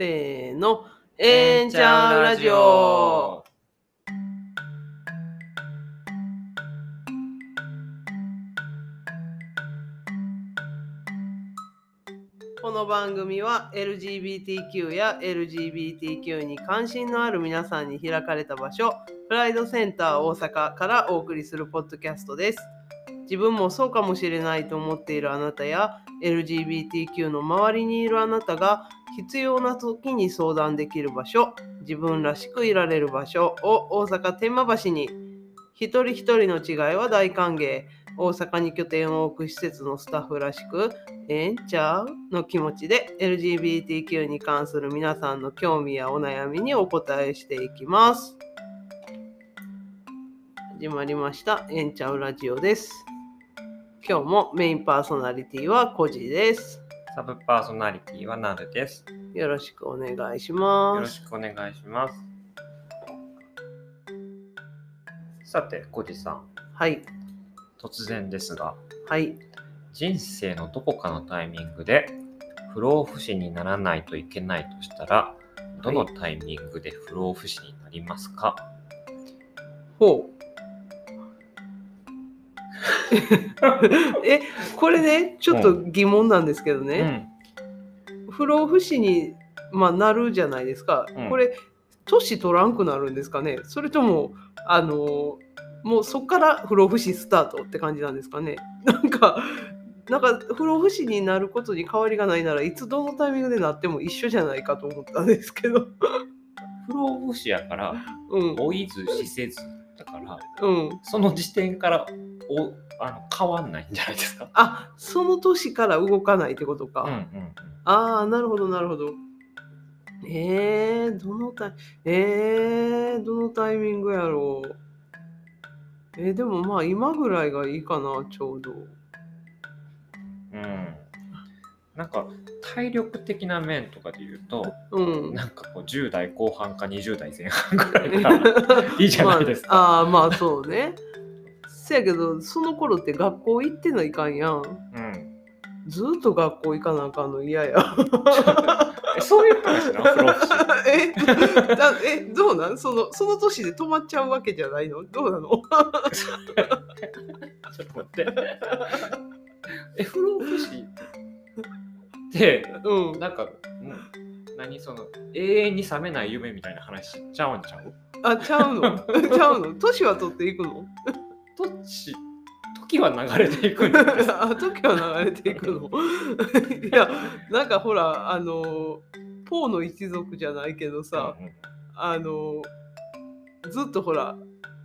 せーの、えんちゃんラジオ。この番組は LGBTQ や LGBTQ に関心のある皆さんに開かれた場所、プライドセンター大阪からお送りするポッドキャストです。自分もそうかもしれないと思っているあなたや LGBTQ の周りにいるあなたが必要な時に相談できる場所、自分らしくいられる場所を大阪天満橋に一人一人の違いは大歓迎。大阪に拠点を置く施設のスタッフらしく、ええんちゃう？の気持ちで LGBTQ に関する皆さんの興味やお悩みにお答えしていきます。始まりました。えんちゃうラジオです。今日もメインパーソナリティはコジです。サブパーソナリティはなるです。よろしくお願いしよます。ろしくお願いします。さて、コジさん、はい。突然ですが、はい。人生のどこかのタイミングで不老不死にならないといけないとしたら、どのタイミングで不老不死になりますか、ほう。え、これね、ちょっと疑問なんですけどね、不老不死に、まあ、なるじゃないですか。うんこれ、年取らんくなるんですかねそれとも、あの、もうそこから不老不死スタートって感じなんですかねなんか、なんか不老不死になることに変わりがないならいつどのタイミングでなっても一緒じゃないかと思ったんですけど。不老不死やから、うん。老いず死せずだから、うん。その時点からおあの変わんないんじゃないですか？あ、その年から動かないってことか。うんうんああ、なるほど、なるほど。えー、どのタイえー、どのタイミングやろう。えー、でもまあ今ぐらいがいいかな、ちょうど。うん。うん。なんか体力的な面とかで言うと、うん。なんかこう10代後半か20代前半ぐらいがいいじゃないですか。まあ、あーまあそうね。せやけど、その頃って学校行ってないかんやん。うん。ずーっと学校行かなあかんの嫌や。えそういう話な、不老不死。えだえどうなん？そのその年で止まっちゃうわけじゃないの？どうなの？ちょっと待って。え、不老不死って、うん。なんか、うん何？その永遠に覚めない夢みたいな話しちゃうんちゃう？あ、ちゃうの？ちゃうの？年は取っていくの？時時は流れていくんですあ、時は流れていくの？いや、なんかほら、あの、ポーの一族じゃないけどさ、うんうんあの、ずっとほら、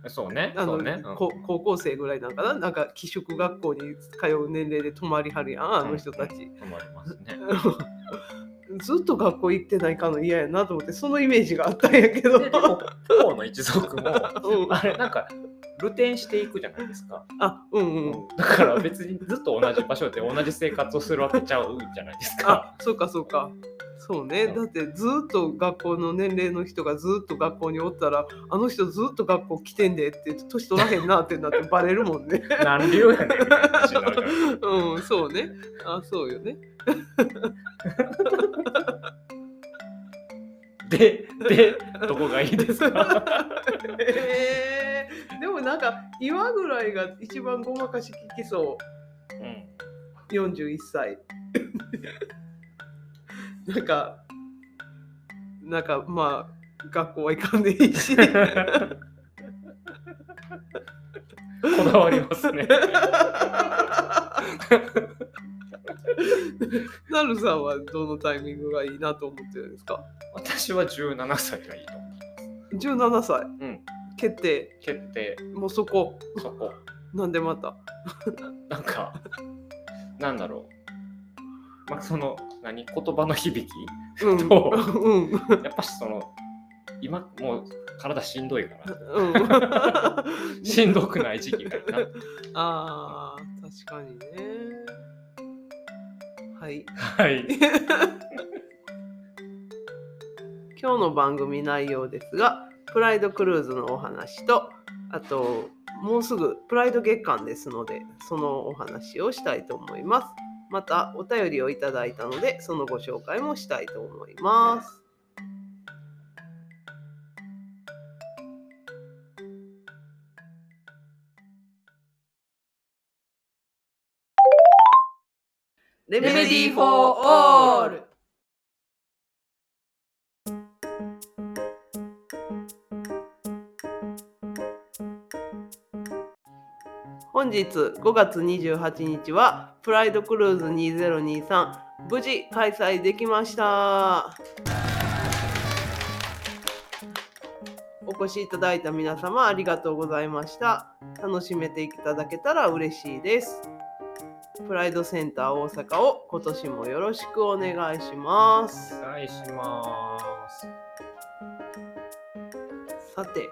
そうね。あの、そうね。うんこ高校生ぐらいなんかな？なんか寄宿学校に通う年齢で泊まりはるやん、あの人たち。うん思いますね。ずっと学校行ってないかの嫌やなと思って、そのイメージがあったんやけど。ででも、ポーの一族も、うんあれ、なんか、流転していくじゃないですか。あ、うんうん。だから別にずっと同じ場所で同じ生活をするわけちゃうじゃないですか。あ、そうかそうか。そうね。うんだってずっと学校の年齢の人がずっと学校におったら、あの人ずっと学校来てんでって、年取らへんなってなって バレるもんね。何流やねん うん、そうね。あ、そうよね。で、で、どこがいいですか？えー、でもなんか今ぐらいが一番ごまかし聞きそうん。う。41歳。なんか、なんかまあ、学校は行かんでいいし。こだわりますね。なるさんはどのタイミングがいいなと思ってるんですか？私は17歳がいいと思う。17歳うん。決定決定、もうそこそこ。なんでまた？なんか、なんだろう。まあ、その、何、言葉の響き？うん。とうん。やっぱしその、今、もう体しんどいから、うん。しんどくない時期がな。あー確かにね。はい。はい。今日の番組内容ですがプライドクルーズのお話とあともうすぐプライド月間ですのでそのお話をしたいと思いますまたお便りをいただいたのでそのご紹介もしたいと思います。レメディーフォーオール日5月28日はプライドクルーズ2023無事開催できました。お越しいただいた皆様ありがとうございました。楽しめていただけたら嬉しいです。プライドセンター大阪を今年もよろしくお願いします。お願いします。さて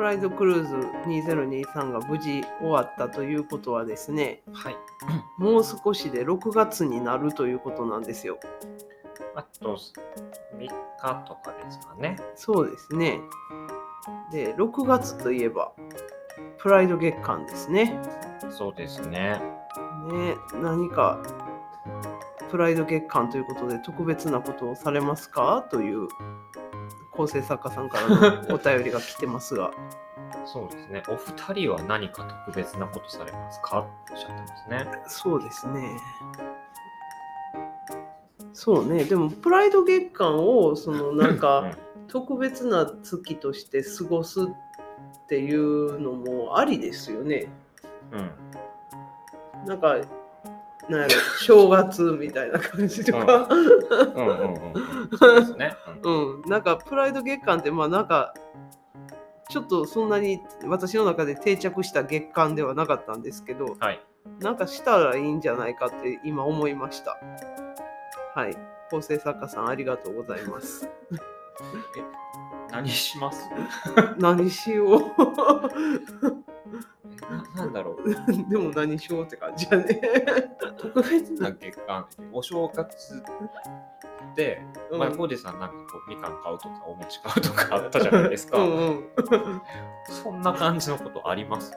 プライドクルーズ2023が無事終わったということはですねはい。もう少しで6月になるということなんですよあと3日とかですかね。そうですねで6月といえばプライド月間ですねそうですね。ね何かプライド月間ということで特別なことをされますか？という構成作家さんからのお便りが来てますが そうですね。お二人は何か特別なことされますか？っておっしゃってますね。そうですねそうねでもプライド月間をその なんか特別な月として過ごすっていうのもありですよねうん。うん。なんかなんやろ正月みたいな感じとか、うんうんうんうん。そうですね。うん。うん、なんかプライド月間ってまあなんかちょっとそんなに私の中で定着した月間ではなかったんですけどはい。なんかしたらいいんじゃないかって今思いました。はい。構成作家さんありがとうございます。何します？何しようななんだろう。でも何しようって感じやね、特別な月間お正月で、うん。前コージさんなんかこうみかん買うとかお餅買うとかあったじゃないですか。うんうん。そんな感じのことあります？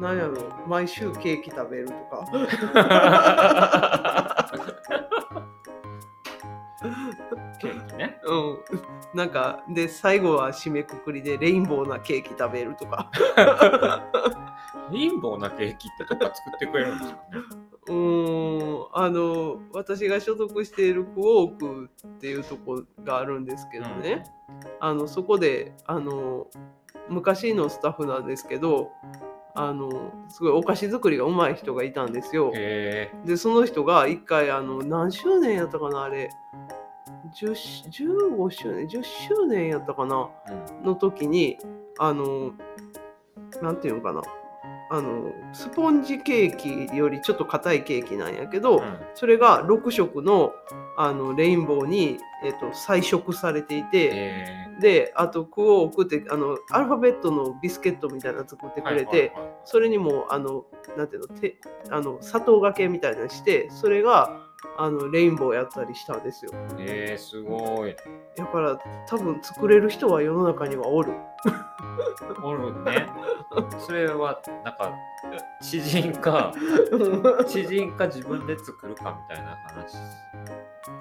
何やろ毎週ケーキ食べるとかね。うん。なんかで最後は締めくくりでレインボーなケーキ食べるとか。レインボーなケーキってどっか作ってくれるんですかね。うーん。あの私が所属しているクォークっていうとこがあるんですけどね、あのそこであの昔のスタッフなんですけどあのすごいお菓子作りがうまい人がいたんですよ。へでその人が一回あの何周年やったかなあれ10し15周年10周年やったかな？の時にあのなんていうのかな？あのスポンジケーキよりちょっと硬いケーキなんやけど、うん。それが6色のあのレインボーに、えっと彩色されていて、え。であとクオークってあのアルファベットのビスケットみたいなの作ってーくれて、それにもあのなんていうのてあの砂糖がけみたいなのしてそれがあのレインボーやったりしたんですよ。えー、すごい。だから多分作れる人は世の中にはおる。おるね。それはなんか知人か知人か自分で作るかみたいな話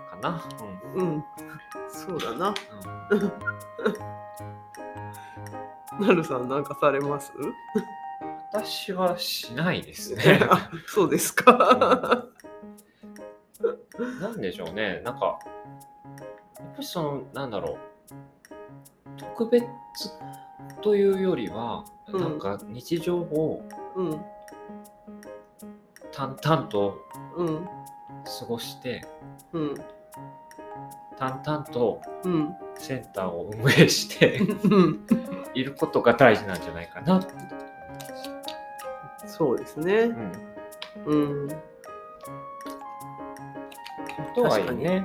かな。うん。そうだな。うん。うんなるさんなんかされます？私はしないですね。あそうですかなんでしょうね。なんか、やっぱりその、なんだろう。特別というよりは、うん。なんか日常をうん。淡々とうん。過ごして、うん。淡々とうん。センターを運営してうん。いることが大事なんじゃないかな。そうですね。うん。うんとはいえ確ね、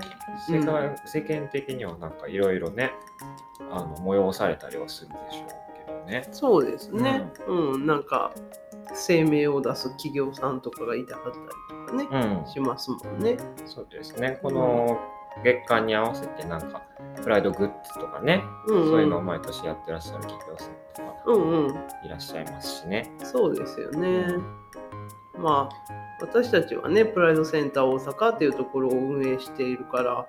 に。世界世間的にはなんかいろいろね、あの催されたりはするでしょうけどね。そうですね。うん、なんか声明を出す企業さんとかがいたかったりとかね、うん、しますもんね。そうですね。この月間に合わせてなんか、プライドグッズとかね、うんうん。そういうのを毎年やってらっしゃる企業さんとかうんうん。いらっしゃいますしね。そうですよねまあ私たちはねプライドセンター大阪っていうところを運営しているから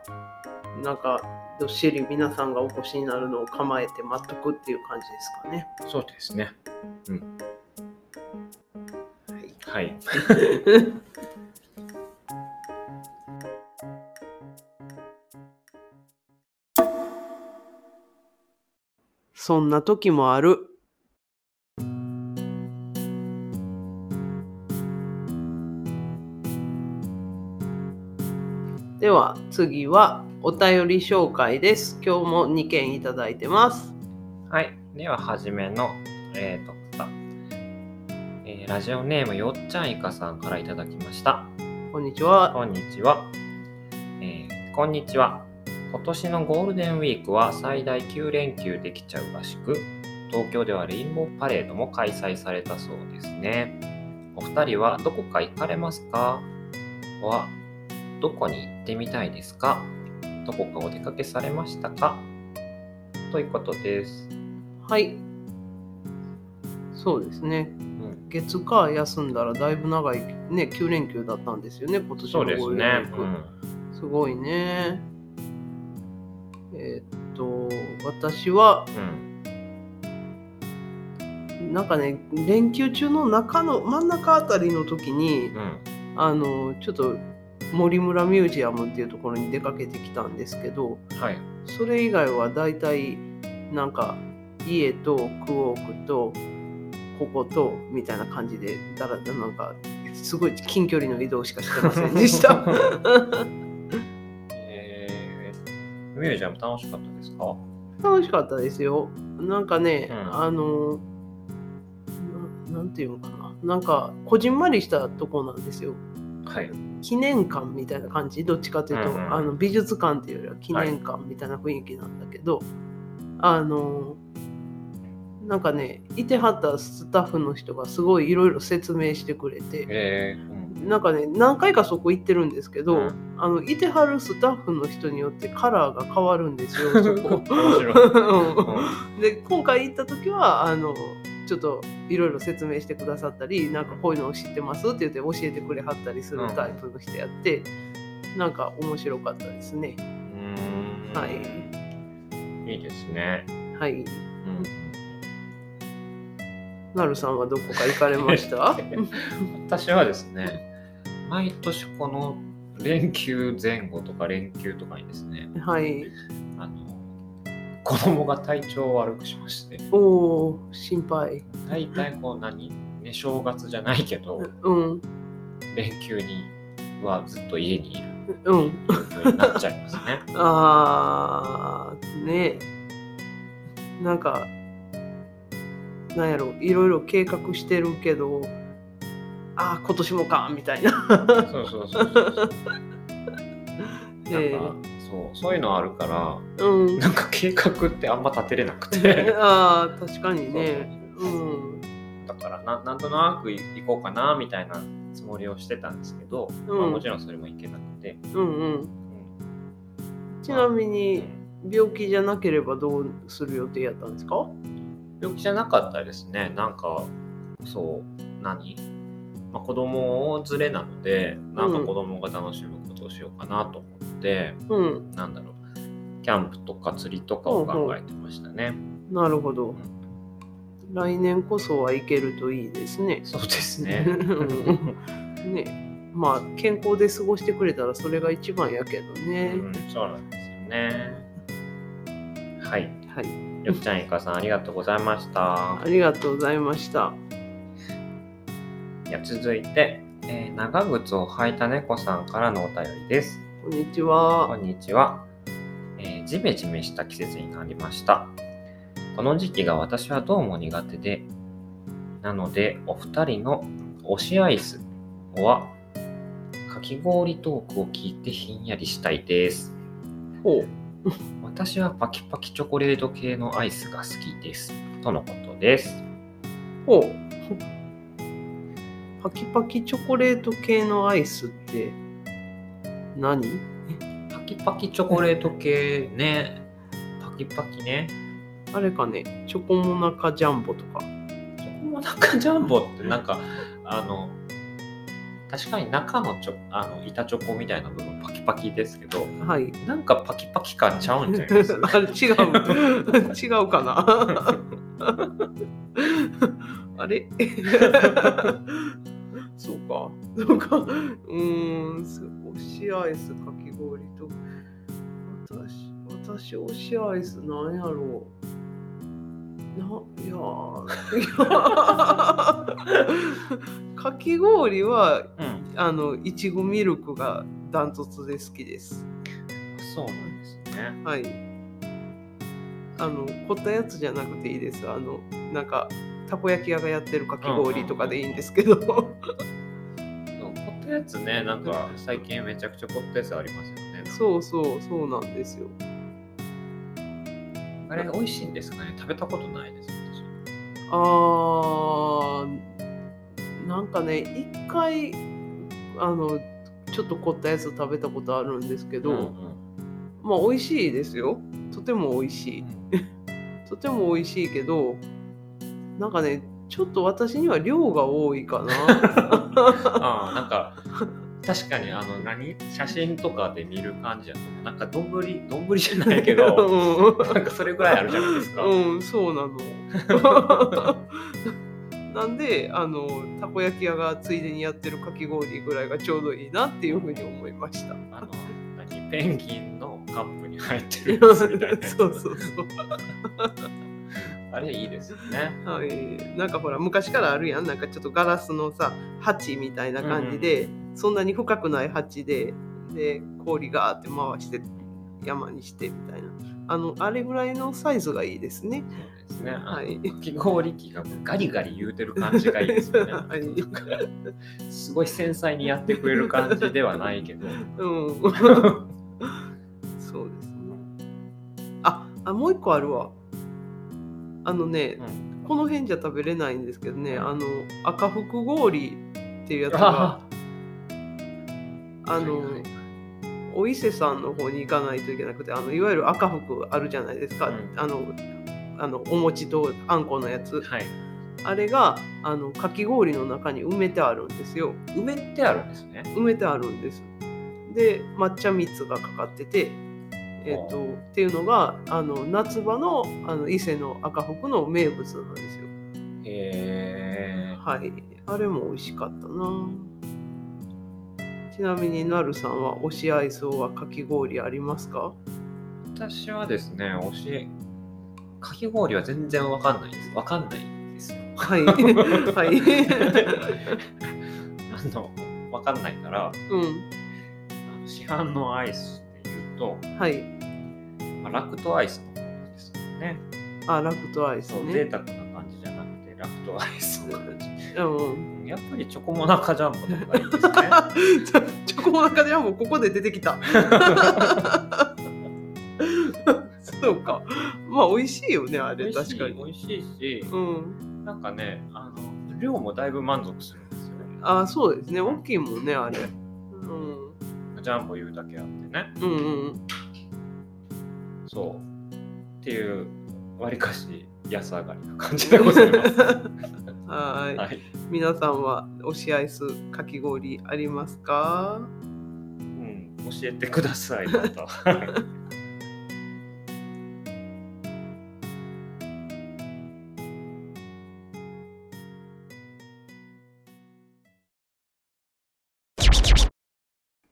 なんかどっしり皆さんがお越しになるのを構えて待っとくっていう感じですかね。そうですね。うん。はい。はい そんな時もある。次はお便り紹介です。今日も2件いただいてます。はい。では、はじめの、えーと、方えーラジオネームよっちゃんいかさんからいただきました。こんにちは。こんにちは。えーこんにちは。今年のゴールデンウィークは最大9連休できちゃうらしく、東京ではレインボーパレードも開催されたそうですね。お二人はどこか行かれますか？は、どこに行ってみたいですか？どこかお出かけされましたか？ということです。はい。そうですね。うん、月火休んだらだいぶ長いね9連休だったんですよね今年のそうですゴールデンウィねー。クすごいねえーっと私はうん。なんかね連休中の中の真ん中あたりの時にうん。うん。あのちょっと森村ミュージアムっていうところに出かけてきたんですけどはい。それ以外はだいたいなんか家とクォークとこことみたいな感じでだらなんかすごい近距離の移動しかしてませんでした。えー、ミュージアム楽しかったですか？楽しかったですよ。なんかね、うんあのななんていうのかななんかこじんまりしたとこなんですよ。はい。記念館みたいな感じ？どっちかというと、うんうん。あの美術館っていうよりは記念館みたいな雰囲気なんだけど、あのなんかねいてはったスタッフの人がすごいいろいろ説明してくれてえ。ー、うんなんかね何回かそこ行ってるんですけど、うん。あのいてはるスタッフの人によってカラーが変わるんですよそこ。で今回行った時はあのちょっといろいろ説明してくださったりなんかこういうのを知ってますって言って教えてくれはったりするタイプの人やって、なんか面白かったですね。はい。いいですね。はい。うんなるさんはどこか行かれました？私はですね、毎年この連休前後とか連休とかにですね、はい。あの子供が体調を悪くしまして、おお心配。大体こう何？ね、正月じゃないけど、うん。連休にはずっと家にいるうん。風になっちゃいますね。あー、ねなんか、なんやろ、いろいろ計画してるけど、あー、今年もか、みたいな。そうそうそうそう。え なんかそうそういうのあるから、うん。なんか計画ってあんま立てれなくて。ああ、確かにね。うん。だからななんとなく行こうかなみたいなつもりをしてたんですけど、うんまあ、もちろんそれもいけなくて、うんうん。うんちなみうに、ん病気じゃなければどうする予定やったんですか？病気じゃなかったですねなんかそう何、まあ、子供を連れなのでなんか子供が楽しむしようかなと思って、うん。なんだろうキャンプとか釣りとかを考えてましたね、なるほどう。ん来年こそは行けるといいですね。そうですね うんねまあ健康で過ごしてくれたらそれが一番やけどね。うん、そうなんですよねはいはい。よっちゃんいかさんありがとうございましたありがとうございました。いや続いて、えー長靴を履いた猫さんからのお便りです。こんにちこは。んにちは、えージメジメした季節になりました。この時期が私はどうも苦手で、なのでお二人の推しアイスはかき氷トークを聞いてひんやりしたいです。ほう。私はパキパキチョコレート系のアイスが好きです。とのことです。ほう。パキパキチョコレート系のアイスって何？パキパキチョコレート系ね。パキパキね。あれかね、チョコモナカジャンボとか。チョコモナカジャンボってなんかあの確かに中のチョあの板チョコみたいな部分パキパキですけどはい。なんかパキパキ感ちゃうんじゃないです あれ違う。違うかな？あれ？か。そうか。うーん、す推しアイスかき氷と。私、私推しアイスなんやろう。いやーいやーかき氷はうん。あのいちごミルクがダントツで好きですそうなんですね。はいあの凝ったやつじゃなくていいですあのなんかたこ焼き屋がやってるかき氷とかでいいんですけど、そう凝ったやつね、なんか最近めちゃくちゃ凝ったやつありますよね。そうそうそうなんですよ。あれ美味しいんですかね食べたことないです、あーなんかね一回あのちょっと凝ったやつ食べたことあるんですけ私。ど、うんうん。まあ美味しいですよ。とても美味しい。とても美味しいけどなんかねちょっと私には量が多いかな ああ、なんか、確かにあの何？写真とかで見る感じだとなんか丼丼じゃないけど なんかそれぐらいあるじゃないですか、うん、うん、そうなの。なんであのたこ焼き屋がついでにやってるかき氷ぐらいがちょうどいいなっていうふうに思いました。あの何？ペンギンのカップに入ってるやつみた そうそうそうあれいいですよねはい、なんかほら昔からあるやんなんかちょっとガラスのさ鉢みたいな感じで、そんなに深くない鉢でで氷ガーって回して山にしてみたいなあのあれぐらいのサイズがいいですね。そうですね。はいかき氷機がガリガリ言うてる感じがいいですよね。はいすごい繊細にやってくれる感じではないけど。うん、そうですね。ああもう一個あるわ。あのね、うん。この辺じゃ食べれないんですけどね、あの赤福氷っていうやつがああの、はいはいお伊勢さんの方に行かないといけなくてあのいわゆる赤福あるじゃないですか、うん。あのあのお餅とあんこのやつ。はい。あれがあのかき氷の中に埋めてあるんですよ。梅ってあるんですね。埋めてあるんです。で抹茶蜜がかかっててえっ、とっていうのがあの夏場のあの伊勢の赤福の名物なんですよへえ。はいあれも美味しかったなちなみになるさんは推しアイスはかき氷ありますか？私はですね、推し、かき氷は全然わかんないです。わかんないですよ。はい。はい。あの、わかんないから、うん。市販のアイスと、はい。まあ、ラクトアイスの方ですよね。あ、ラクトアイスそう、贅ね。沢な感じじゃなくて、ラクトアイスの感じ。うん。やっぱりチョコモナカジャンボとかがいいですね。チョコモナカジャンボここで出てきた。そうか。まあ美味しいよねあれ確かに。美味しいし、うん。なんかね、あの量もだいぶ満足するんですよね。あ、そうですね。大きいもんねあれ。うん。ジャンボ言うだけあってね。うんうん。そう。っていう、わりかし安上がりな感じでございます。はい。はい。皆さんは推しアイスかき氷ありますか？うん、教えてください、また。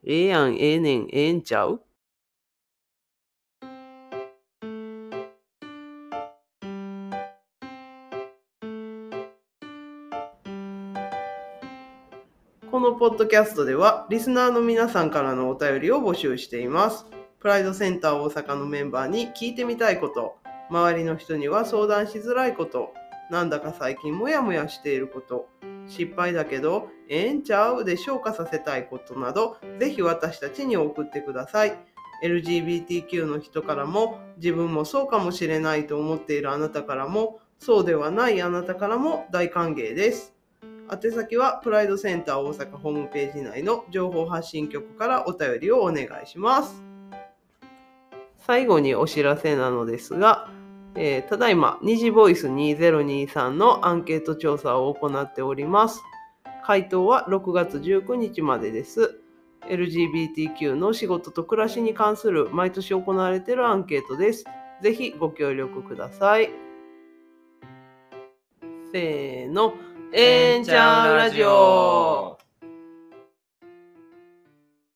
ええやんええねんええんちゃう？このポッドキャストではリスナーの皆さんからのお便りを募集しています。プライドセンター大阪のメンバーに聞いてみたいこと、周りの人には相談しづらいこと、なんだか最近モヤモヤしていること、失敗だけどええんちゃうで消化させたいことなど、ぜひ私たちに送ってください。LGBTQ の人からも、自分もそうかもしれないと思っているあなたからも、そうではないあなたからも大歓迎です。宛先はプライドセンター大阪ホームページ内の情報発信局からお便りをお願いします。最後にお知らせなのですが、えーただいま、二次ボイス2023のアンケート調査を行っております。回答は6月19日までです。LGBTQ の仕事と暮らしに関する毎年行われているアンケートです。ぜひご協力ください。せーの、えーんちゃんラジオ